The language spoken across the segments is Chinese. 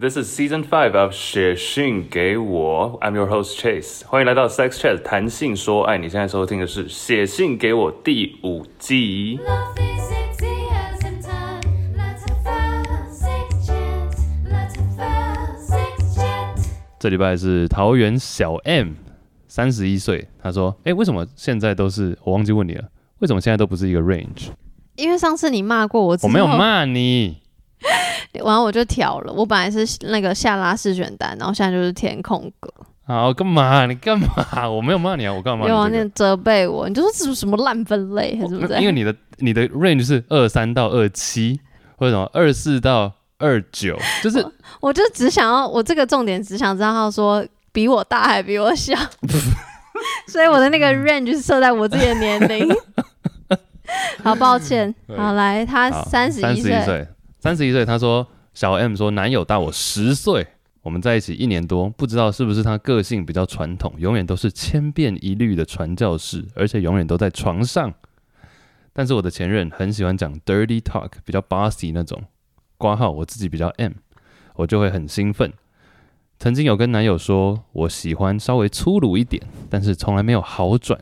This is season five of 写信给我，I'm your host Chase，欢迎来到 Sex Chat 谈性说爱。你现在收听的是写信给我第五季。这礼拜是桃园小 M，三十一岁。他说：“哎，为什么现在都是？我忘记问你了，为什么现在都不是一个 range？因为上次你骂过我，我没有骂你。”然后我就调了，我本来是那个下拉式选单，然后现在就是填空格。好，干嘛？你干嘛？我没有骂你啊，我干嘛？有啊那责备我，你就说这是什么烂分类，还是不是？因为你的你的 range 是二三到二七，或者什么二四到二九，就是我，我就只想要我这个重点，只想知道他说比我大还比我小，所以我的那个 range 是设在我自己的年龄。好抱歉，好来，他三十一岁。三十一岁，他说小 M 说男友大我十岁，我们在一起一年多，不知道是不是他个性比较传统，永远都是千篇一律的传教士，而且永远都在床上。但是我的前任很喜欢讲 dirty talk，比较 bossy 那种。挂号我自己比较 M，我就会很兴奋。曾经有跟男友说我喜欢稍微粗鲁一点，但是从来没有好转。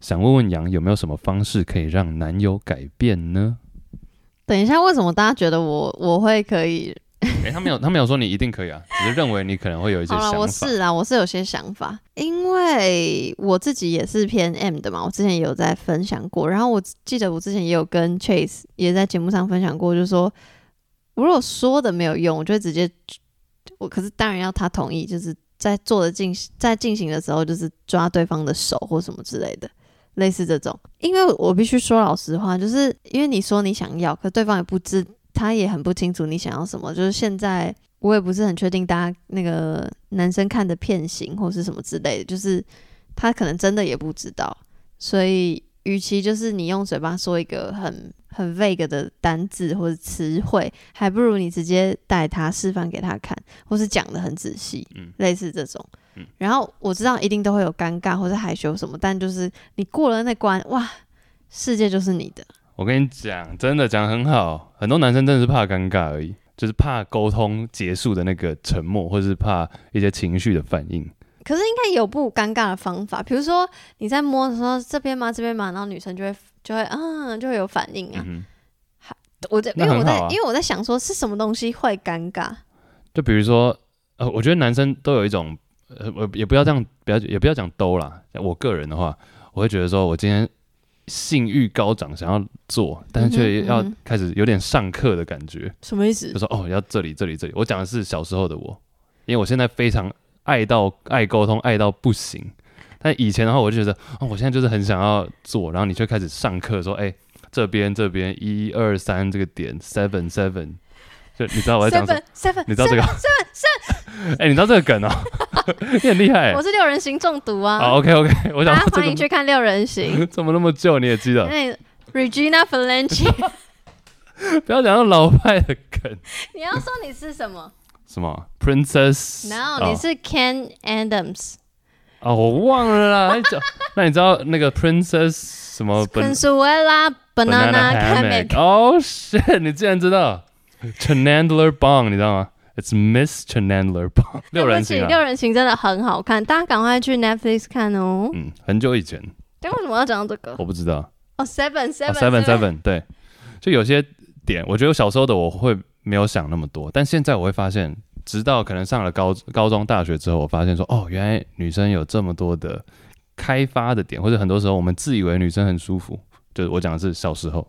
想问问杨有没有什么方式可以让男友改变呢？等一下，为什么大家觉得我我会可以？哎、欸，他没有，他没有说你一定可以啊，只是认为你可能会有一些 想法。好，我是啊，我是有些想法，因为我自己也是偏 M 的嘛，我之前也有在分享过。然后我记得我之前也有跟 Chase 也在节目上分享过，就是说，如果说的没有用，我就会直接我，可是当然要他同意，就是在做的进在进行的时候，就是抓对方的手或什么之类的。类似这种，因为我必须说老实话，就是因为你说你想要，可对方也不知，他也很不清楚你想要什么。就是现在我也不是很确定，大家那个男生看的片型或是什么之类的，就是他可能真的也不知道。所以，与其就是你用嘴巴说一个很很 vague 的单字或者词汇，还不如你直接带他示范给他看，或是讲的很仔细，嗯，类似这种。然后我知道一定都会有尴尬或者害羞什么，但就是你过了那关，哇，世界就是你的。我跟你讲，真的讲很好，很多男生真的是怕尴尬而已，就是怕沟通结束的那个沉默，或是怕一些情绪的反应。可是应该有不尴尬的方法，比如说你在摸的时候，这边吗？这边吗？然后女生就会就会嗯，就会有反应啊。嗯、我在、啊、因为我在因为我在想说是什么东西会尴尬？就比如说呃，我觉得男生都有一种。呃，我也不要这样，不要也不要讲兜啦。我个人的话，我会觉得说，我今天性欲高涨，想要做，但是却要开始有点上课的感觉。什么意思？就说哦，要这里这里这里。我讲的是小时候的我，因为我现在非常爱到爱沟通，爱到不行。但以前的话，我就觉得哦，我现在就是很想要做，然后你就开始上课说，哎、欸，这边这边一二三这个点 seven seven。就你知道我在讲什么？Seven, 你知道这个？哎，你知道这个梗哦？你很厉害。我是六人行中毒啊。好，OK OK，我想欢迎去看六人行。怎么那么旧？你也记得？Regina Falange。不要讲到老派的梗。你要说你是什么？什么？Princess？No，、oh. 你是 Ken Adams。哦，我忘了啦。那你知道那个 Princess 什么？Consuela Banana Hammock。哦，shit！你竟然知道？Chenandler Bong，你知道吗？It's Miss Chenandler Bong。六人行，六人行真的很好看，大家赶快去 Netflix 看哦。嗯，很久以前。但为什么要讲到这个？我不知道。哦，Seven Seven Seven Seven，对，就有些点，我觉得小时候的我会没有想那么多，但现在我会发现，直到可能上了高高中、大学之后，我发现说，哦，原来女生有这么多的开发的点，或者很多时候我们自以为女生很舒服，就是我讲的是小时候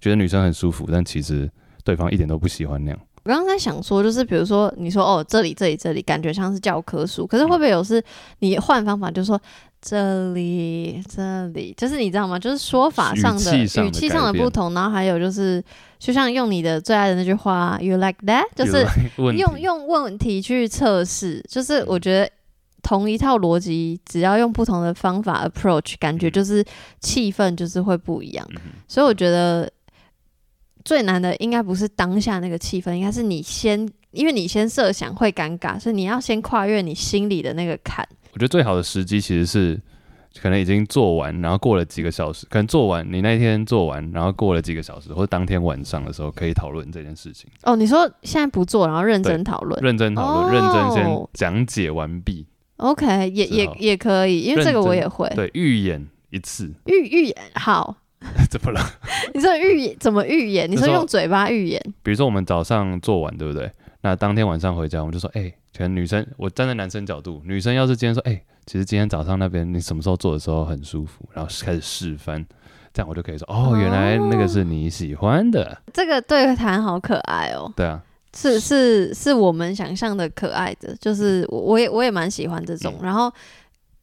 觉得女生很舒服，但其实。对方一点都不喜欢那样。我刚刚在想说，就是比如说，你说哦，这里、这里、这里，感觉像是教科书。可是会不会有是你换方法，就是说这里、这里，就是你知道吗？就是说法上的语气上的不同，然后还有就是，就像用你的最爱的那句话，“You like that”，就是 用用问题去测试。就是我觉得同一套逻辑，只要用不同的方法 approach，感觉就是气氛就是会不一样。所以我觉得。最难的应该不是当下那个气氛，应该是你先，因为你先设想会尴尬，所以你要先跨越你心里的那个坎。我觉得最好的时机其实是，可能已经做完，然后过了几个小时，可能做完你那天做完，然后过了几个小时，或者当天晚上的时候可以讨论这件事情。哦，你说现在不做，然后认真讨论，认真讨论，哦、认真先讲解完毕。OK，也也也可以，因为这个我也会。对，预演一次。预预演好。怎么了？你说预演怎么预演？你说用嘴巴预演？比如说我们早上做完，对不对？那当天晚上回家，我们就说，哎、欸，可能女生，我站在男生角度，女生要是今天说，哎、欸，其实今天早上那边你什么时候做的时候很舒服，然后开始示范，这样我就可以说，哦，原来那个是你喜欢的。哦、这个对谈好可爱哦。对啊，是是是我们想象的可爱的，就是我我也我也蛮喜欢这种，嗯、然后。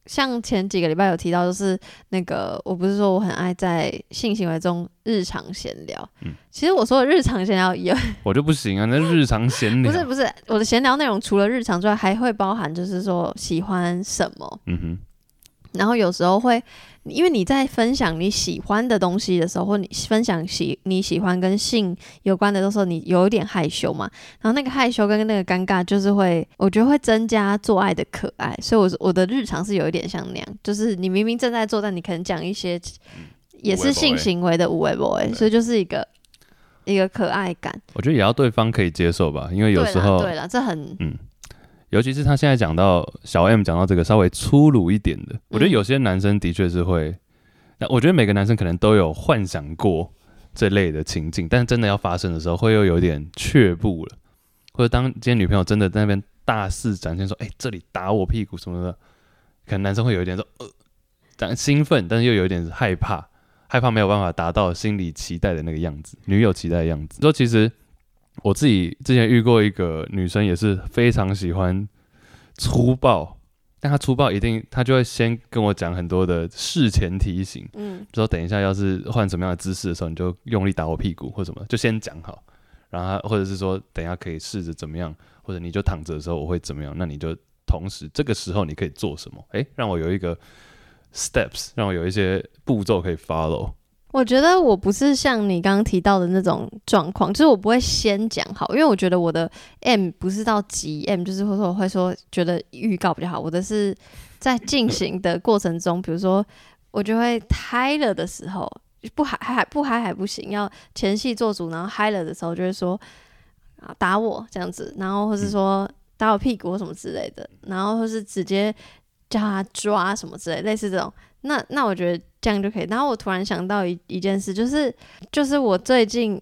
像前几个礼拜有提到，就是那个我不是说我很爱在性行为中日常闲聊。嗯，其实我说的日常闲聊也 我就不行啊，那日常闲聊不是不是我的闲聊内容，除了日常之外，还会包含就是说喜欢什么。嗯哼，然后有时候会。因为你在分享你喜欢的东西的时候，或你分享喜你喜欢跟性有关的时候，你有一点害羞嘛，然后那个害羞跟那个尴尬，就是会，我觉得会增加做爱的可爱。所以我，我我的日常是有一点像那样，就是你明明正在做，但你可能讲一些也是性行为的有的没的，所以就是一个一个可爱感。我觉得也要对方可以接受吧，因为有时候对了，这很嗯。尤其是他现在讲到小 M 讲到这个稍微粗鲁一点的，嗯、我觉得有些男生的确是会，那我觉得每个男生可能都有幻想过这类的情境，但是真的要发生的时候，会又有点却步了。或者当今天女朋友真的在那边大肆展现说：“哎、欸，这里打我屁股什么的”，可能男生会有一点说：“呃，但兴奋，但是又有一点害怕，害怕没有办法达到心里期待的那个样子，女友期待的样子。”说其实。我自己之前遇过一个女生，也是非常喜欢粗暴，但她粗暴一定，她就会先跟我讲很多的事前提醒，嗯，就说等一下要是换什么样的姿势的时候，你就用力打我屁股或什么，就先讲好，然后她或者是说等一下可以试着怎么样，或者你就躺着的时候我会怎么样，那你就同时这个时候你可以做什么？诶，让我有一个 steps，让我有一些步骤可以 follow。我觉得我不是像你刚刚提到的那种状况，就是我不会先讲好，因为我觉得我的 M 不是到极 M，就是或说我会说觉得预告比较好。我的是在进行的过程中，比如说我就会嗨了的时候，不嗨还不嗨还不行，要前戏做足，然后嗨了的时候就会说啊打我这样子，然后或是说打我屁股什么之类的，然后或是直接叫他抓什么之类，类似这种。那那我觉得这样就可以。然后我突然想到一一件事，就是就是我最近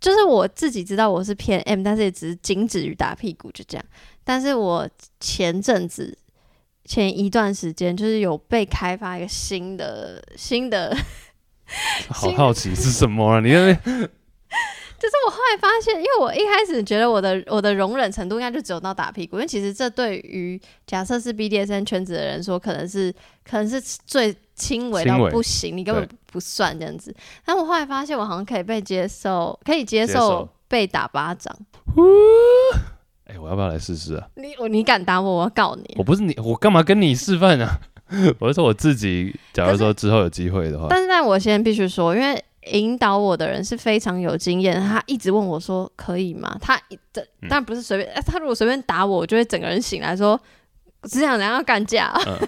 就是我自己知道我是偏 M，但是也只是仅止于打屁股就这样。但是我前阵子前一段时间就是有被开发一个新的新的，好好奇是什么啊？你那边。就是我后来发现，因为我一开始觉得我的我的容忍程度应该就只有到打屁股，因为其实这对于假设是 BDSN 圈子的人说，可能是可能是最轻微到不行，你根本不算这样子。但我后来发现，我好像可以被接受，可以接受被打巴掌。哎、欸，我要不要来试试啊？你我你敢打我，我要告你。我不是你，我干嘛跟你示范啊？我是说我自己，假如说之后有机会的话。但是，但我先必须说，因为。引导我的人是非常有经验，他一直问我说：“可以吗？”他这当然不是随便，嗯、他如果随便打我，我就会整个人醒来说：“只想人要干架。嗯”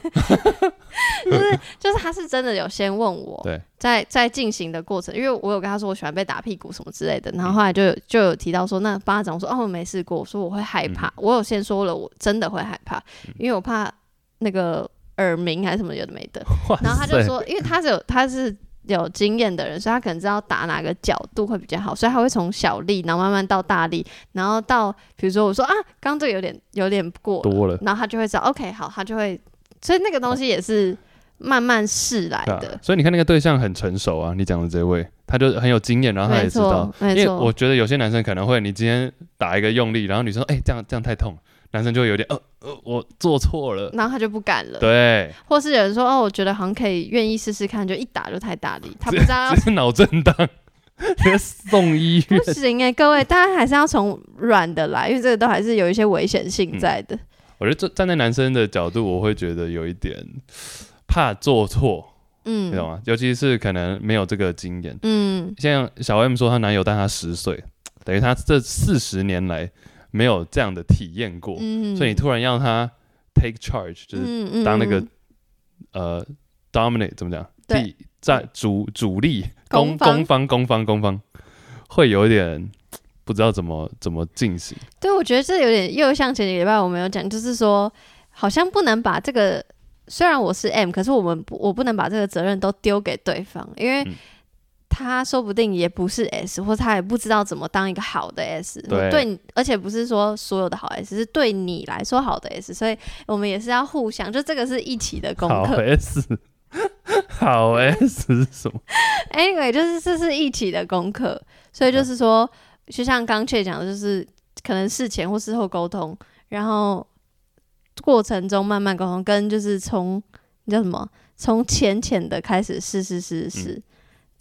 就是就是他是真的有先问我，在在进行的过程，因为我有跟他说我喜欢被打屁股什么之类的，然后后来就有就有提到说那巴掌，我说哦我没试过，我说我会害怕，嗯、我有先说了我真的会害怕，因为我怕那个耳鸣还是什么有的没的，然后他就说，因为他是有他是。有经验的人，所以他可能知道打哪个角度会比较好，所以他会从小力，然后慢慢到大力，然后到比如说我说啊，刚刚这个有点有点过多了，然后他就会知道 OK 好，他就会，所以那个东西也是慢慢试来的、啊。所以你看那个对象很成熟啊，你讲的这位，他就很有经验，然后他也知道，因为我觉得有些男生可能会，你今天打一个用力，然后女生说哎、欸、这样这样太痛。男生就有点呃呃，我做错了，然后他就不敢了。对，或是有人说哦，我觉得好像可以，愿意试试看，就一打就太大力，他不知道。是脑震荡，送医院。不行哎、欸，各位，大家还是要从软的来，因为这个都还是有一些危险性在的。嗯、我觉得站在男生的角度，我会觉得有一点怕做错，嗯，你懂吗？尤其是可能没有这个经验，嗯，像小 M 说她男友大她十岁，等于她这四十年来。没有这样的体验过，嗯、所以你突然要他 take charge，就是当那个、嗯。嗯、呃 dominate 怎么讲？对。第在主主力攻攻方。攻方攻方方，会有一点 不知道怎么怎么进行。对，我觉得这有点又像前几个礼拜我们有讲，就是说好像不能把这个，虽然我是 M，可是我们不我不能把这个责任都丢给对方，因为他说不定也不是 S，或他也不知道怎么当一个好的 S，对，对，而且不是说所有的好 S 是对你来说好的 S，所以我们也是要互相，就这个是一起的功课。好 S，好 S 是什么？Anyway，就是这是一起的功课，所以就是说，就像刚确讲的，就是可能事前或事后沟通，然后过程中慢慢沟通，跟就是从你叫什么，从浅浅的开始试试试试。嗯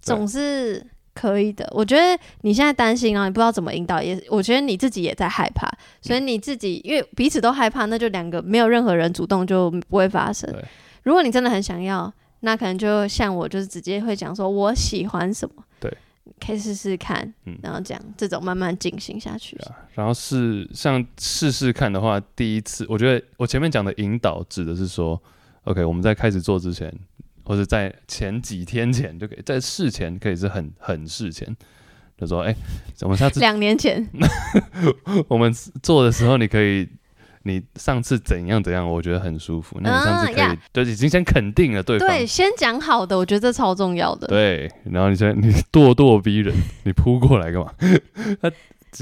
总是可以的。我觉得你现在担心啊，你不知道怎么引导，也我觉得你自己也在害怕，所以你自己因为彼此都害怕，那就两个没有任何人主动就不会发生。如果你真的很想要，那可能就像我，就是直接会讲说我喜欢什么，对，可以试试看，然后这样这种慢慢进行下去。啊、然后是像试试看的话，第一次我觉得我前面讲的引导指的是说，OK，我们在开始做之前。或者在前几天前就可以，在事前可以是很很事前，就说哎、欸，我们下次两年前 我们做的时候，你可以，你上次怎样怎样，我觉得很舒服。那你上次可以，啊、就已经先肯定了对方，对，先讲好的，我觉得这超重要的。对，然后你先你咄咄逼人，你扑过来干嘛？他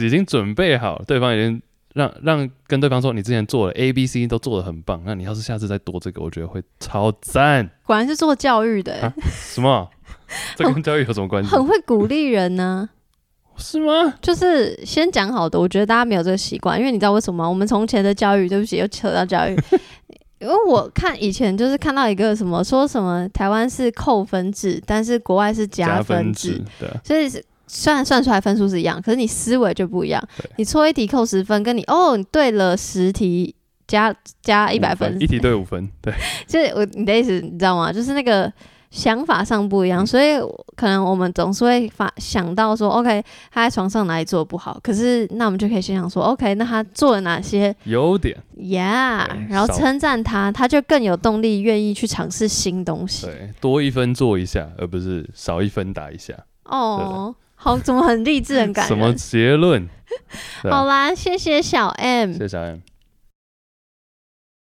已经准备好，对方已经。让让跟对方说，你之前做了 A、B、C 都做的很棒，那你要是下次再多这个，我觉得会超赞。果然是做教育的、欸，什么？这跟教育有什么关系？很会鼓励人呢、啊，是吗？就是先讲好的，我觉得大家没有这个习惯，因为你知道为什么吗？我们从前的教育，对不起，又扯到教育，因为我看以前就是看到一个什么说什么台湾是扣分制，但是国外是加分制，对，所以是。虽然算出来分数是一样，可是你思维就不一样。你错一题扣十分，跟你哦，你对了十题加加一百分，一题对五分，对。就是我你的意思，你知道吗？就是那个想法上不一样，嗯、所以可能我们总是会发想到说，OK，他在床上哪里做的不好？可是那我们就可以先想说，OK，那他做了哪些优点？Yeah，然后称赞他，他就更有动力愿意去尝试新东西。对，多一分做一下，而不是少一分打一下。哦。好，怎么很励志，很感人？什么结论？好啦，谢谢小 M，谢谢小 M。